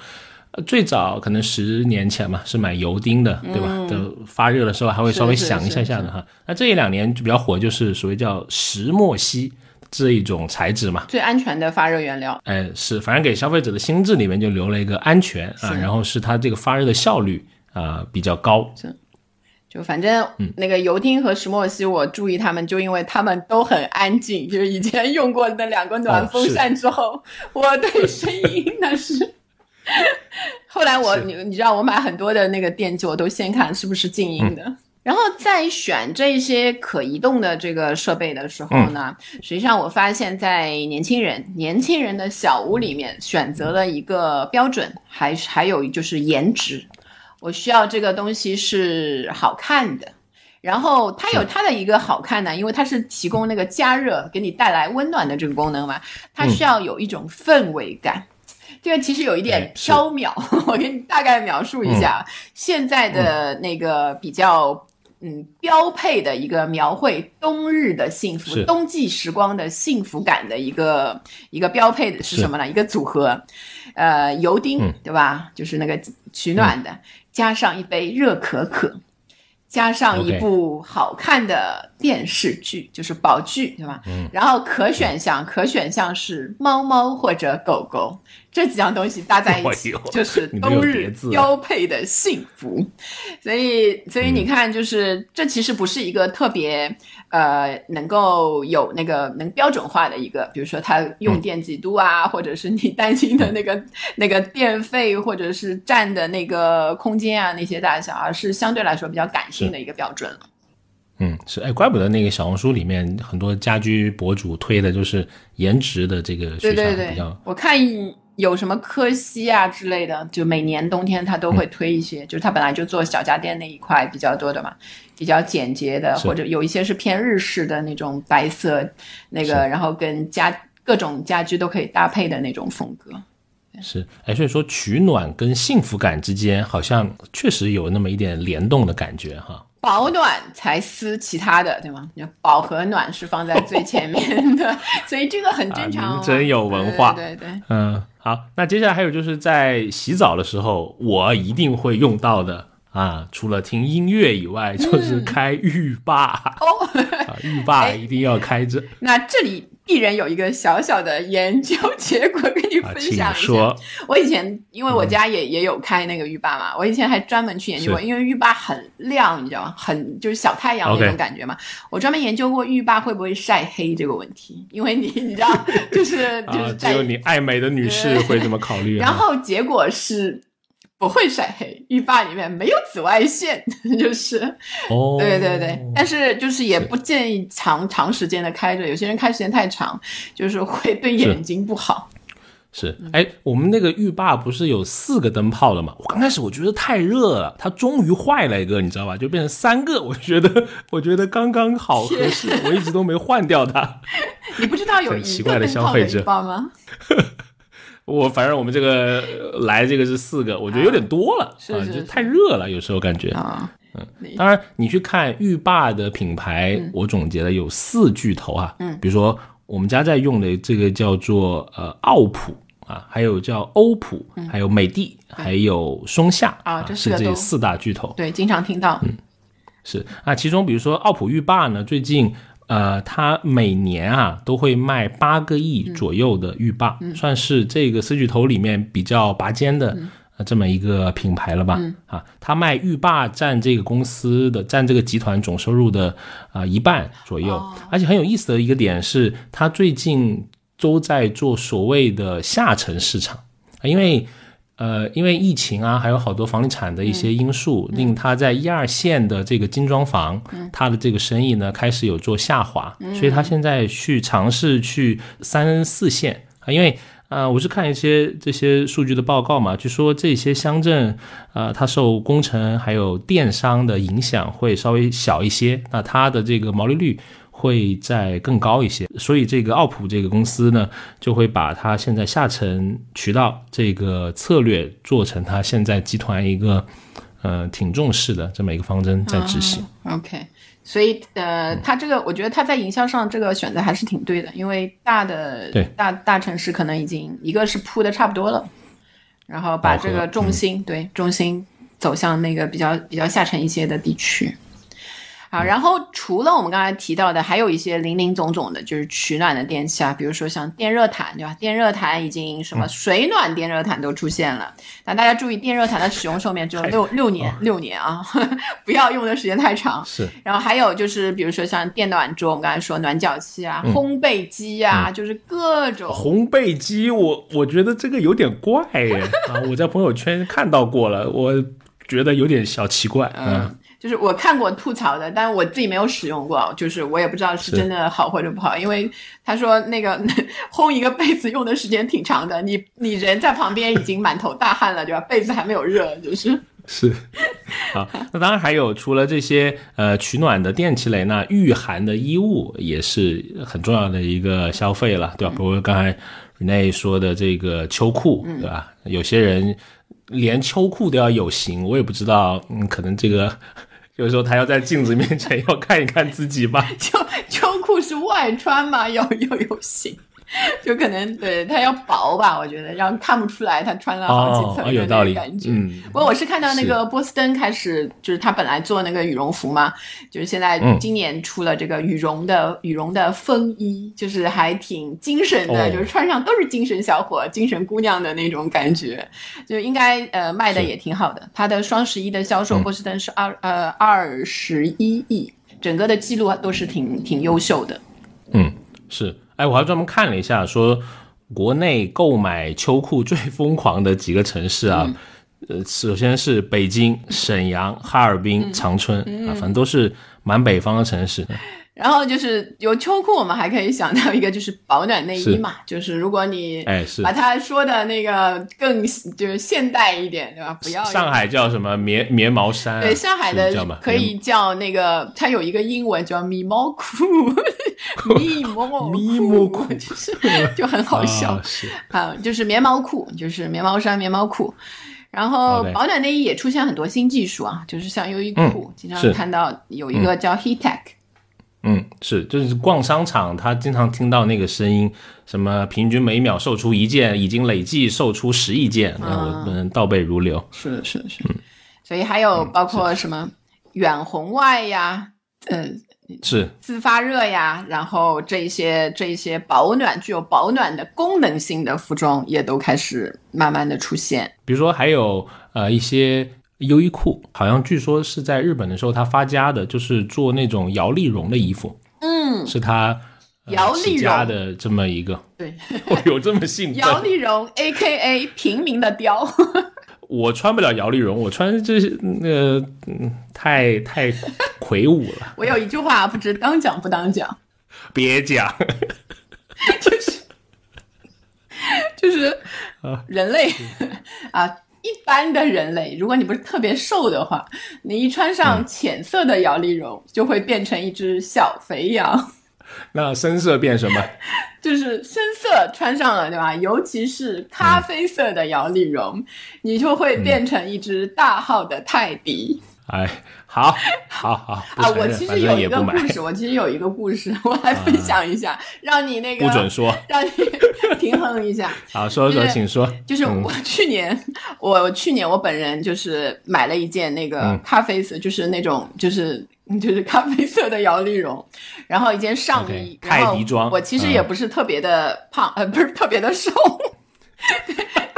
最早可能十年前嘛，是买油钉的，对吧？的发热的时候还会稍微响一下下的哈。那这一两年就比较火，就是所谓叫石墨烯这一种材质嘛，最安全的发热原料。哎，是，反正给消费者的心智里面就留了一个安全啊，然后是它这个发热的效率啊比较高。是，就反正那个油汀和石墨烯，我注意他们，就因为他们都很安静。就是以前用过那两个暖风扇之后，我对声音那 是。后来我你你知道我买很多的那个电器，我都先看是不是静音的，然后在选这些可移动的这个设备的时候呢，实际上我发现，在年轻人年轻人的小屋里面选择了一个标准，还还有就是颜值，我需要这个东西是好看的，然后它有它的一个好看呢，因为它是提供那个加热给你带来温暖的这个功能嘛，它需要有一种氛围感。这个其实有一点飘渺，我给你大概描述一下。现在的那个比较嗯标配的一个描绘冬日的幸福、冬季时光的幸福感的一个一个标配的是什么呢？一个组合，呃，油丁对吧？就是那个取暖的，加上一杯热可可，加上一部好看的电视剧，就是宝剧对吧？嗯，然后可选项可选项是猫猫或者狗狗。这几样东西搭在一起，就是冬日标配的幸福。所以，所以你看，就是这其实不是一个特别呃能够有那个能标准化的一个，比如说它用电几度啊，或者是你担心的那个那个电费，或者是占的那个空间啊那些大小，而是相对来说比较感性的一个标准了。嗯，是哎，怪不得那个小红书里面很多家居博主推的就是颜值的这个对对对，我看。有什么科西啊之类的，就每年冬天他都会推一些，就是他本来就做小家电那一块比较多的嘛，比较简洁的，或者有一些是偏日式的那种白色，那个然后跟家各种家居都可以搭配的那种风格。是，哎，所以说取暖跟幸福感之间好像确实有那么一点联动的感觉哈。保暖才思其他的，对吗？保和暖是放在最前面的，所以这个很正常。真有文化，对对，嗯。好，那接下来还有就是在洗澡的时候，我一定会用到的啊，除了听音乐以外，就是开浴霸。哦，啊，浴霸 一定要开着。那这里艺人有一个小小的研究结果跟你啊，分享一下。说。我以前因为我家也、也有开那个浴霸嘛，我以前还专门去研究过，因为浴霸很亮，你知道吗？很就是小太阳那种感觉嘛。我专门研究过浴霸会不会晒黑这个问题，因为你 你知道，就是就啊是，在只有你爱美的女士会这么考虑。然啊后结果是不会晒黑，浴霸里面没有紫外线，就是哦，对对对，但是就是也不建议长长时间的开着，有些人开时间太长，就是会对眼睛不好。是，哎，我们那个浴霸不是有四个灯泡的吗？我刚开始我觉得太热了，它终于坏了一个，你知道吧？就变成三个，我觉得我觉得刚刚好合适，我一直都没换掉它。你不知道有一个很奇怪的灯泡的消费者浴霸吗？我反正我们这个呃来这个是四个，我觉得有点多了，啊，就太热了，有时候感觉。啊，嗯当然，你去看浴霸的品牌，嗯我总结了有四巨头啊，嗯，比如说我们家在用的这个叫做呃奥普啊，还有叫欧普，还有美的，还有松下嗯啊这是这四大巨头。对，经常听到。嗯是啊，其中比如说奥普浴霸呢，最近呃，它每年啊都会卖八个亿左右的浴霸，算是这个四巨头里面比较拔尖的。呃这么一个品牌了吧？啊，它卖浴霸占这个公司的占这个集团总收入的啊、一半左右，而且很有意思的一个点是，它最近都在做所谓的下沉市场，啊因为呃，因为疫情啊，还有好多房地产的一些因素，令它在一二线的这个精装房，它的这个生意呢开始有做下滑，所以它现在去尝试去三四线。啊，因为。呃，我是看一些这些数据的报告嘛，就说这些乡镇，呃，它受工程还有电商的影响会稍微小一些，那它的这个毛利率会再更高一些，所以这个奥普这个公司呢，就会把它现在下沉渠道这个策略做成它现在集团一个呃挺重视的这么一个方针在执行。OK，所以呃，他这个我觉得他在营销上这个选择还是挺对的，因为大的对大大城市可能已经一个是铺的差不多了，然后把这个重心、对重心走向那个比较比较下沉一些的地区。好，然后除了我们刚才提到的，还有一些零零总总的，就是取暖的电器啊，比如说像电热毯，对吧？电热毯已经什么水暖电热毯都出现了，但大家注意，电热毯的使用寿命只有六六年，六年啊，不要用的时间太长。是然后还有就是，比如说像电暖桌，我们刚才说暖脚器啊、烘焙机啊，就是各种。烘焙机，我我觉得这个有点怪耶啊！我在朋友圈看到过了，我觉得有点小奇怪。嗯，就是我看过吐槽的，但我自己没有使用过，就是我也不知道是真的好或者不好，因为他说那个 烘一个被子用的时间挺长的，你你人在旁边已经满头大汗了，对吧？被子还没有热，就是是。好，那当然还有除了这些呃取暖的电器类，那御寒的衣物也是很重要的一个消费了，对吧？比如刚才 Rene 说的这个秋裤，对吧？有些人连秋裤都要有型，我也不知道，嗯，可能这个有时候他要在镜子面前要看一看自己吧。秋秋裤是外穿嘛，要要有型。就可能对它要薄吧，我觉得让看不出来它穿了好几层哦，的那有道理，个感觉。嗯，不过我是看到那个波司登开始，就是他本来做那个羽绒服嘛，就是现在嗯。今年出了这个羽绒的、羽绒的风衣，就是还挺精神的，哦。就是穿上都是精神小伙、精神姑娘的那种感觉，就应该呃卖的也挺好的。它的双十一的销售，嗯。波司登是二呃二十一亿，整个的记录都是挺挺优秀的。嗯，是，哎，我还专门看了一下，说国内购买秋裤最疯狂的几个城市啊，呃，首先是北京、沈阳、哈尔滨、长春啊，反正都是蛮北方的城市。然后就是有秋裤，我们还可以想到一个就是保暖内衣是嘛，就是如果你哎，是把它说的那个更就是现代一点，对吧？不要上海叫什么棉棉毛衫啊、对上海的？可以叫那个，它有一个英文叫咪毛裤，米毛咪毛裤就是 就很好笑啊、是啊，就是棉毛裤，就是棉毛衫、棉毛裤。然后保暖内衣也出现很多新技术啊，就是像优衣库，经常看到有一个叫 Heattech，、嗯，是，就是逛商场，他经常听到那个声音，什么平均每秒售出一件，已经累计售出十亿件，那我们倒背如流。是的，是的，是的。所以还有包括什么远红外呀，呃，是自发热呀，然后这一些这一些保暖具有保暖的功能性的服装也都开始慢慢的出现。比如说还有呃一些。优衣库好像据说是在日本的时候，他发家的，就是做那种摇粒绒的衣服。嗯，是他摇粒绒的这么一个。对，我有这么兴奋。摇粒绒，A K A 平民的貂。我穿不了摇粒绒，我穿这些那个太太魁梧了。我有一句话不知当讲不当讲。别讲。就是就是人类啊。一般的人类，如果你不是特别瘦的话，你一穿上浅色的摇粒绒，就会变成一只小肥羊。那深色变什么？就是深色穿上了，对吧？尤其是咖啡色的摇粒绒，你就会变成一只大号的泰迪。哎，好，好，好啊！我其实有一个故事，我其实有一个故事，我来分享一下，让你那个不准说，让你 平衡一下。好，说说，请说。就是我去年，我去年我本人就是买了一件那个咖啡色，就是那种就是就是咖啡色的摇粒绒，然后一件上衣，泰迪装。我其实也不是特别的胖，呃，不是特别的瘦。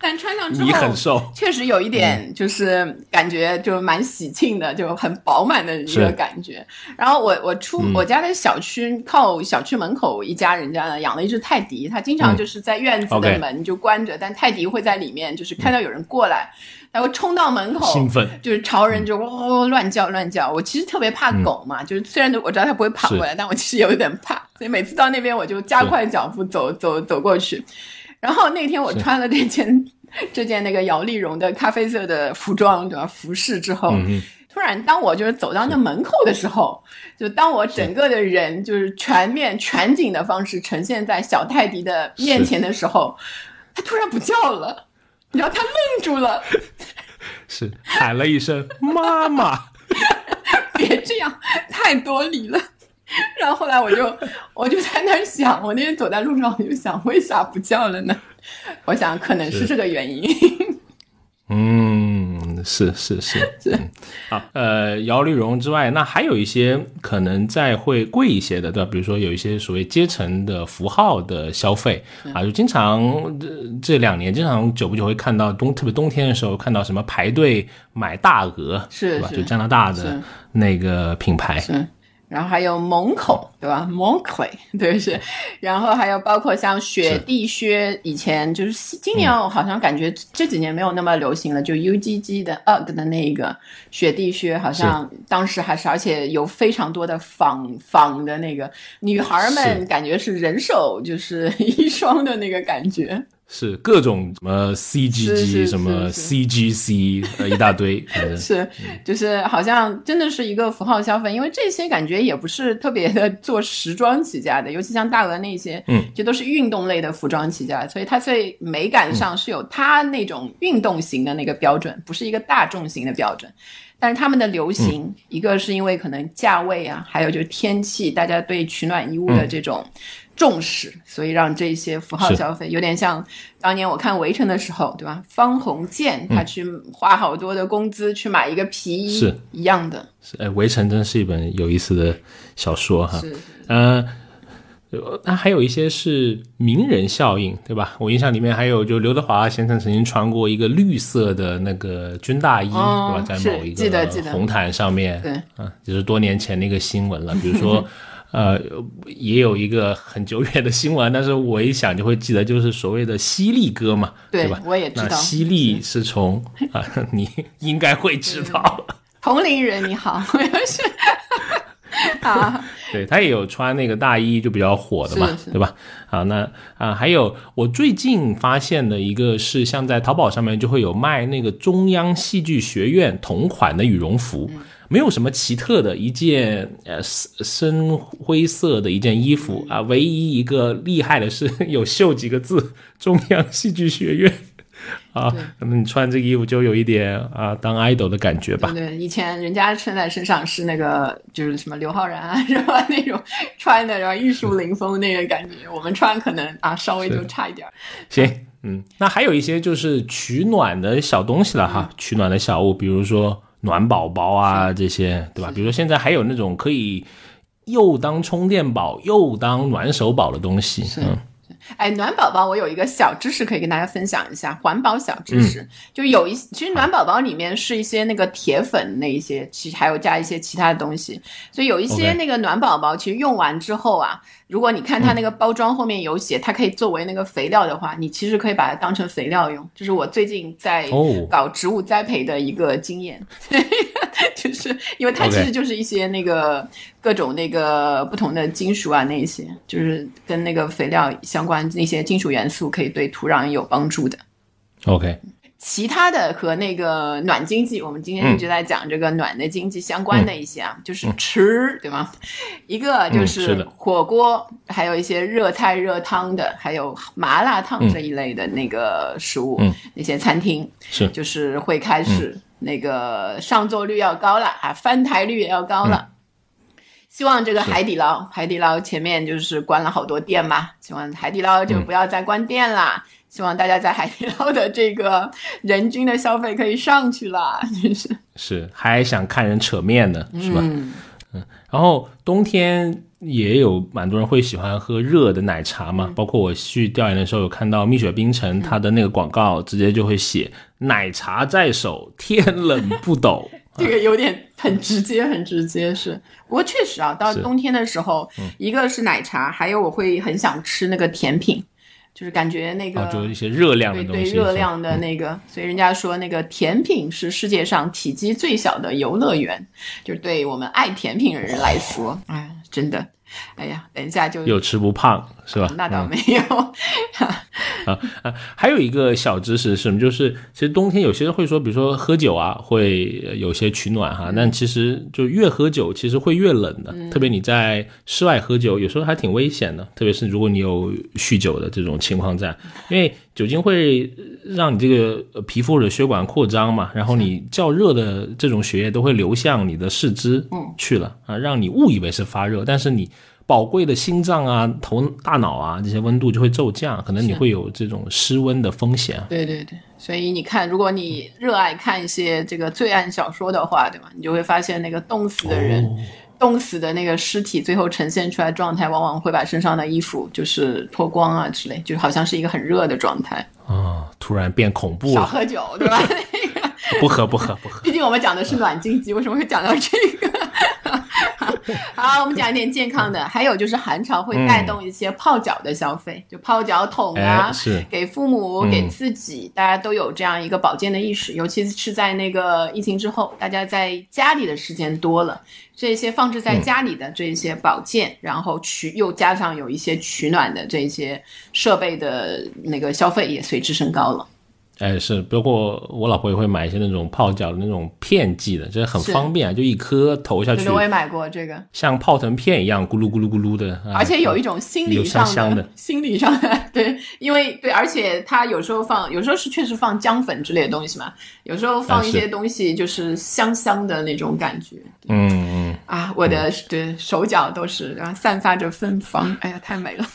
但穿上之后，你很瘦，确实有一点，就是感觉就蛮喜庆的，就很饱满的一个感觉。然后我我出我家的小区，靠小区门口一家人家呢养了一只泰迪，它经常就是在院子的门就关着，但泰迪会在里面，就是看到有人过来，它会冲到门口，兴奋，就是朝人就喔乱叫乱叫。我其实特别怕狗嘛，就是虽然我知道它不会跑过来，但我其实有点怕，所以每次到那边我就加快脚步走走走过去。然后那天我穿了这件这件那个摇粒绒的咖啡色的服装，对吧？服饰之后，突然当我就是走到那门口的时候，就当我整个的人就是全面全景的方式呈现在小泰迪的面前的时候，他突然不叫了，然后他愣住了，是喊了一声“妈妈”，别这样，太多礼了。然后后来我就我就在那儿想，我那天走在路上，我就想，为啥不叫了呢？我想可能是这个原因。嗯，是是是 是。好，呃，摇粒绒之外，那还有一些可能再会贵一些的，对吧？比如说有一些所谓阶层的符号的消费啊，就经常这这两年经常久不久会看到冬，特别冬天的时候看到什么排队买大鹅，是吧？就加拿大的那个品牌。是。然后还有蒙口，对吧？蒙腿，对是。然后还有包括像雪地靴，以前就是今年我好像感觉这几年没有那么流行了，就 UGG 的 UGG 的那个雪地靴，好像当时还是，而且有非常多的仿仿的那个女孩们感觉是人手就是 一双的那个感觉。是各种什么 CGG 什么 CGC 呃一大堆，是就是好像真的是一个符号消费，因为这些感觉也不是特别的做时装起家的，尤其像大鹅那些，嗯，这都是运动类的服装起家，所以它在美感上是有它那种运动型的那个标准，不是一个大众型的标准。但是他们的流行，一个是因为可能价位啊，还有就是天气，大家对取暖衣物的这种。重视，所以让这些符号消费有点像当年我看《围城》的时候，对吧？方鸿渐他去花好多的工资去买一个皮衣，是一样的。是，哎，《围城》真是一本有意思的小说哈。是，呃，那还有一些是名人效应，对吧？我印象里面还有，就刘德华先生曾经穿过一个绿色的那个军大衣，对吧？在某一个红毯上面，对，啊，就是多年前那个新闻了，比如说。呃，也有一个很久远的新闻，但是我一想就会记得，就是所谓的犀利哥嘛，对吧？我也知道，犀利是从啊，你应该会知道。同龄人你好，我是啊，对他也有穿那个大衣，就比较火的嘛，对吧？啊，那啊，还有我最近发现的一个是，像在淘宝上面就会有卖那个中央戏剧学院同款的羽绒服。没有什么奇特的一件，呃，深灰色的一件衣服啊，唯一一个厉害的是 有绣几个字“中央戏剧学院”，啊，那么你穿这个衣服就有一点啊当 idol 的感觉吧。对，以前人家穿在身上是那个就是什么刘昊然啊，是吧？那种穿的然后玉树临风那个感觉，我们穿可能啊稍微就差一点。行，嗯，那还有一些就是取暖的小东西了哈，取暖的小物，比如说暖宝宝啊这些，对吧？比如说现在还有那种可以又当充电宝又当暖手宝的东西，嗯。哎，暖宝宝，我有一个小知识可以跟大家分享一下，环保小知识，就有一其实暖宝宝里面是一些那个铁粉那一些，其还有加一些其他的东西，所以有一些那个暖宝宝其实用完之后啊。如果你看它那个包装后面有写，它可以作为那个肥料的话，你其实可以把它当成肥料用。这是我最近在搞植物栽培的一个经验，就是因为它其实就是一些那个各种那个不同的金属啊，那一些就是跟那个肥料相关那些金属元素，可以对土壤有帮助的。OK。其他的和那个暖经济，我们今天一直在讲这个暖的经济相关的一些啊，就是吃，对吗？一个就是火锅，还有一些热菜热汤的，还有麻辣烫这一类的那个食物，那些餐厅是就是会开始那个上座率要高了啊，翻台率也要高了。希望这个海底捞，海底捞前面就是关了好多店嘛，希望海底捞就不要再关店啦。希望大家在海底捞的这个人均的消费可以上去了，就是是还想看人扯面呢，是吧？嗯，然后冬天也有蛮多人会喜欢喝热的奶茶嘛，包括我去调研的时候有看到蜜雪冰城它的那个广告，直接就会写奶茶在手，天冷不抖。这个有点很直接，很直接是。不过确实啊，到冬天的时候，一个是奶茶，还有我会很想吃那个甜品。就是感觉那个，就一些热量的东西，对热量的那个，所以人家说那个甜品是世界上体积最小的游乐园，就是对我们爱甜品的人来说，哎，真的。哎呀，等一下就有吃不胖是吧？那倒没有。啊啊，还有一个小知识是什么？就是其实冬天有些人会说，比如说喝酒啊，会有些取暖哈。但其实就越喝酒，其实会越冷的。特别你在室外喝酒，有时候还挺危险的。特别是如果你有酗酒的这种情况在，因为酒精会让你这个皮肤的血管扩张嘛，然后你较热的这种血液都会流向你的四肢去了啊，让你误以为是发热，但是你。宝贵的心脏啊、头、大脑啊，这些温度就会骤降，可能你会有这种失温的风险。对对对，所以你看，如果你热爱看一些这个罪案小说的话，对吧？你就会发现那个冻死的人、冻死的那个尸体，最后呈现出来状态，往往会把身上的衣服就是脱光啊之类，就好像是一个很热的状态。啊，突然变恐怖了。少喝酒，对吧？那 个 不喝，不喝，不喝。毕竟我们讲的是暖经济，为什么会讲到这个？好，我们讲一点健康的，还有就是寒潮会带动一些泡脚的消费，就泡脚桶啊，是给父母给自己，大家都有这样一个保健的意识，尤其是在那个疫情之后，大家在家里的时间多了，这些放置在家里的这些保健，然后取又加上有一些取暖的这些设备的那个消费也随之升高了。哎，是，包括我老婆也会买一些那种泡脚的那种片剂的，这很方便啊，就一颗投下去。我也买过这个，像泡腾片一样，咕噜咕噜咕噜的。而且有一种心理上的，心理上的，对，因为对，而且它有时候放，有时候是确实放姜粉之类的东西嘛，有时候放一些东西就是香香的那种感觉。嗯嗯。啊，我的对手脚都是然后散发着芬芳，哎呀，太美了。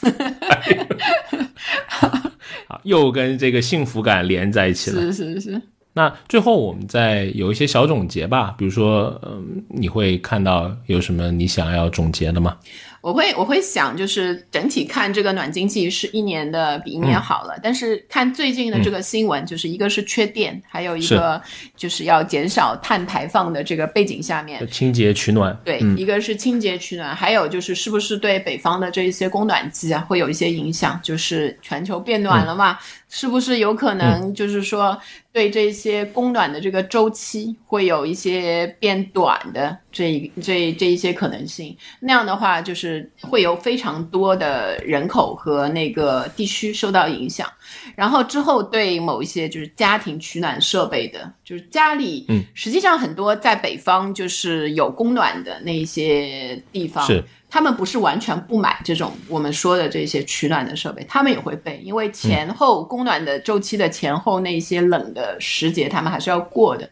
好，又跟这个幸福感连在一起了。是是是。那最后我们再有一些小总结吧，比如说，嗯，你会看到有什么你想要总结的吗？我会我会想，就是整体看这个暖经济是一年的比一年好了，但是看最近的这个新闻，就是一个是缺电，还有一个就是要减少碳排放的这个背景下面，清洁取暖。对，一个是清洁取暖，还有就是是不是对北方的这一些供暖季啊会有一些影响？就是全球变暖了嘛，是不是有可能就是说？对这些供暖的这个周期会有一些变短的这这这一些可能性，那样的话就是会有非常多的人口和那个地区受到影响，然后之后对某一些就是家庭取暖设备的，就是家里，嗯，实际上很多在北方就是有供暖的那一些地方。是。他们不是完全不买这种我们说的这些取暖的设备，他们也会备，因为前后供暖的周期的前后那些冷的时节，他们还是要过的。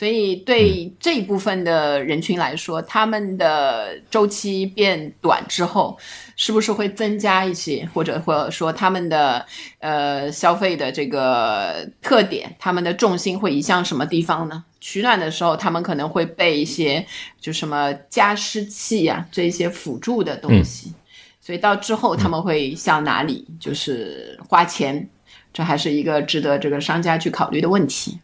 所以对这一部分的人群来说，他们的周期变短之后，是不是会增加一些，或者或者说他们的呃消费的这个特点，他们的重心会移向什么地方呢？取暖的时候，他们可能会备一些就什么加湿器呀这些辅助的东西，所以到之后他们会向哪里？就是花钱，这还是一个值得这个商家去考虑的问题。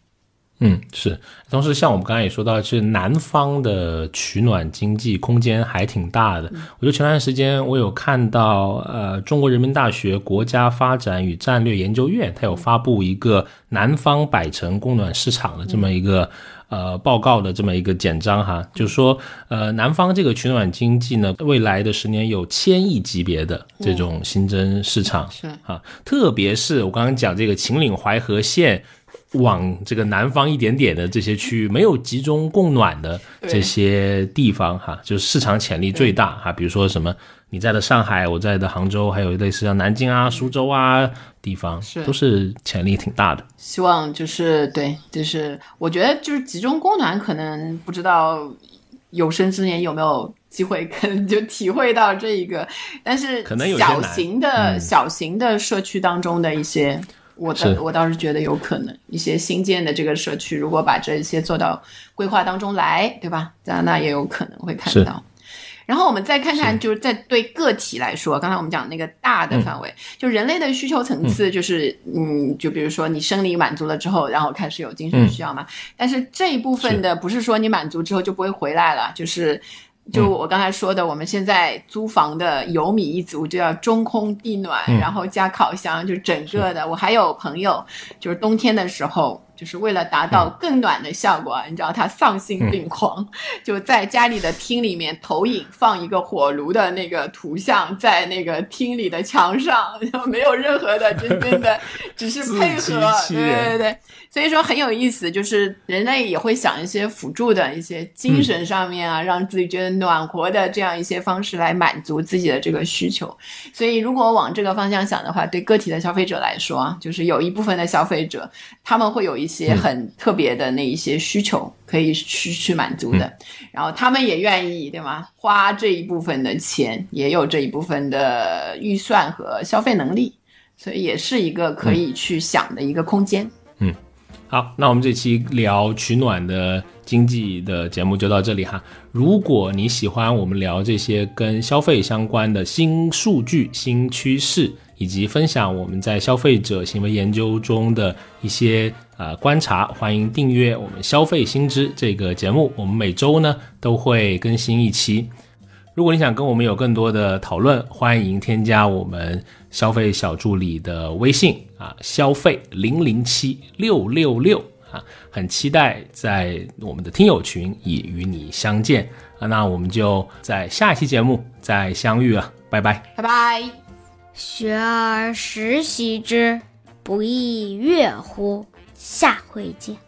嗯，是。同时，像我们刚才也说到，是南方的取暖经济空间还挺大的。我觉得前段时间我有看到，呃，中国人民大学国家发展与战略研究院，它有发布一个南方百城供暖市场的这么一个呃报告的这么一个简章哈，就是说，呃，南方这个取暖经济呢，未来的十年有千亿级别的这种新增市场是啊，特别是我刚刚讲这个秦岭淮河线。往这个南方一点点的这些区域，没有集中供暖的这些地方，哈，就是市场潜力最大哈。比如说什么你在的上海，我在的杭州，还有类似像南京啊、苏州啊地方，都是潜力挺大的。希望就是对，就是我觉得就是集中供暖，可能不知道有生之年有没有机会，可能就体会到这一个。但是可能有小型的小型的社区当中的一些。我的我倒是觉得有可能，一些新建的这个社区，如果把这些做到规划当中来，对吧？那那也有可能会看到。然后我们再看看，就是在对个体来说，刚才我们讲那个大的范围，就人类的需求层次，就是嗯，就比如说你生理满足了之后，然后开始有精神需要嘛。但是这一部分的不是说你满足之后就不会回来了，就是。就我刚才说的，我们现在租房的有米一族就要中空地暖，然后加烤箱，就整个的。我还有朋友，就是冬天的时候。就是为了达到更暖的效果，你知道他丧心病狂，就在家里的厅里面投影放一个火炉的那个图像在那个厅里的墙上，没有任何的真正的，只是 配合，对对对，所以说很有意思，就是人类也会想一些辅助的一些精神上面啊，让自己觉得暖和的这样一些方式来满足自己的这个需求。所以如果往这个方向想的话，对个体的消费者来说，就是有一部分的消费者他们会有一。一些很特别的那一些需求可以去去满足的，然后他们也愿意对吗？花这一部分的钱，也有这一部分的预算和消费能力，所以也是一个可以去想的一个空间。嗯，好，那我们这期聊取暖的经济的节目就到这里哈。如果你喜欢我们聊这些跟消费相关的新数据、新趋势。以及分享我们在消费者行为研究中的一些呃观察，欢迎订阅我们消费新知这个节目。我们每周呢都会更新一期。如果你想跟我们有更多的讨论，欢迎添加我们消费小助理的微信啊，消费零零七六六六啊，很期待在我们的听友群已与你相见啊。那我们就在下一期节目再相遇了，拜拜，拜拜。学而时习之，不亦说乎？下回见。